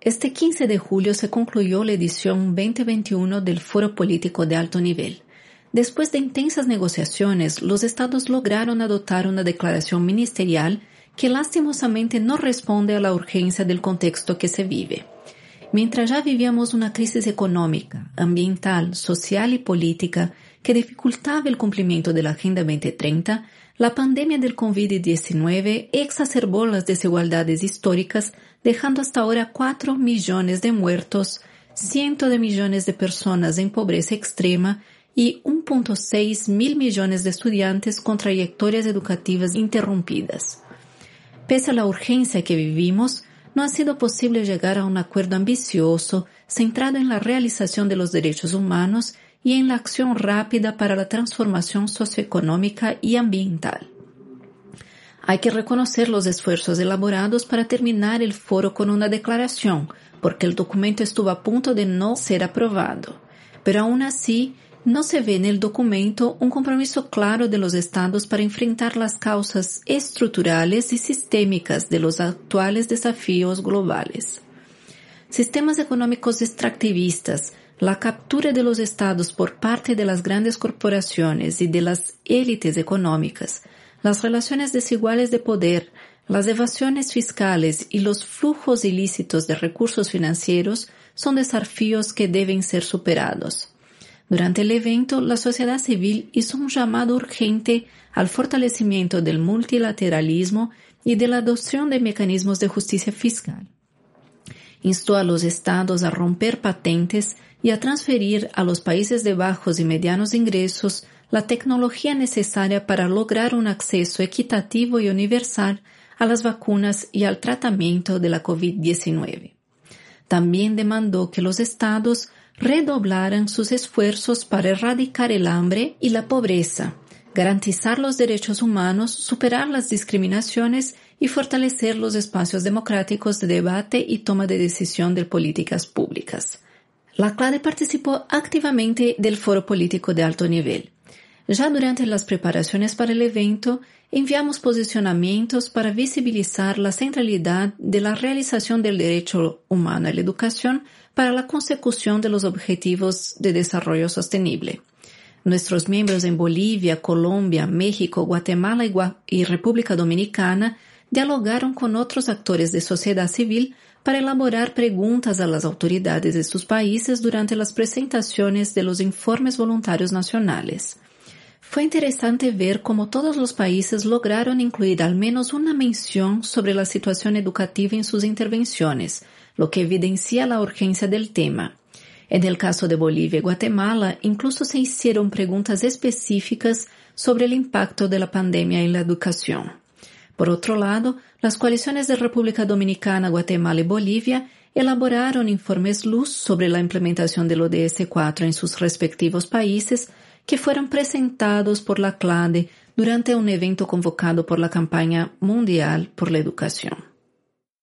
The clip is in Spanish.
Este 15 de julio se concluyó la edición 2021 del Foro Político de Alto Nivel. Después de intensas negociaciones, los estados lograron adoptar una declaración ministerial que lastimosamente no responde a la urgencia del contexto que se vive. Mientras ya vivíamos una crisis económica, ambiental, social y política que dificultaba el cumplimiento de la Agenda 2030, la pandemia del COVID-19 exacerbó las desigualdades históricas, dejando hasta ahora 4 millones de muertos, cientos de millones de personas en pobreza extrema y 1.6 mil millones de estudiantes con trayectorias educativas interrumpidas. Pese a la urgencia que vivimos, no ha sido posible llegar a un acuerdo ambicioso centrado en la realización de los derechos humanos y en la acción rápida para la transformación socioeconómica y ambiental. Hay que reconocer los esfuerzos elaborados para terminar el foro con una declaración, porque el documento estuvo a punto de no ser aprobado. Pero aún así, no se ve en el documento un compromiso claro de los estados para enfrentar las causas estructurales y sistémicas de los actuales desafíos globales. Sistemas económicos extractivistas, la captura de los estados por parte de las grandes corporaciones y de las élites económicas, las relaciones desiguales de poder, las evasiones fiscales y los flujos ilícitos de recursos financieros son desafíos que deben ser superados. Durante el evento, la sociedad civil hizo un llamado urgente al fortalecimiento del multilateralismo y de la adopción de mecanismos de justicia fiscal. Instó a los estados a romper patentes y a transferir a los países de bajos y medianos ingresos la tecnología necesaria para lograr un acceso equitativo y universal a las vacunas y al tratamiento de la COVID-19. También demandó que los estados redoblaran sus esfuerzos para erradicar el hambre y la pobreza, garantizar los derechos humanos, superar las discriminaciones y fortalecer los espacios democráticos de debate y toma de decisión de políticas públicas. La CLADE participó activamente del foro político de alto nivel. Ya durante las preparaciones para el evento, enviamos posicionamientos para visibilizar la centralidad de la realización del derecho humano a la educación para la consecución de los objetivos de desarrollo sostenible. Nuestros miembros en Bolivia, Colombia, México, Guatemala y, República Dominicana dialogaron con otros actores de sociedad civil para elaborar preguntas a las autoridades de sus países durante las presentaciones de los informes voluntarios nacionales. Fue interesante ver cómo todos los países lograron incluir al menos una mención sobre la situación educativa en sus intervenciones, lo que evidencia la urgencia del tema. En el caso de Bolivia y Guatemala, incluso se hicieron preguntas específicas sobre el impacto de la pandemia en la educación. Por otro lado, las coaliciones de República Dominicana, Guatemala y Bolivia elaboraron informes luz sobre la implementación del ODS 4 en sus respectivos países que fueron presentados por la CLADE durante un evento convocado por la campaña mundial por la educación.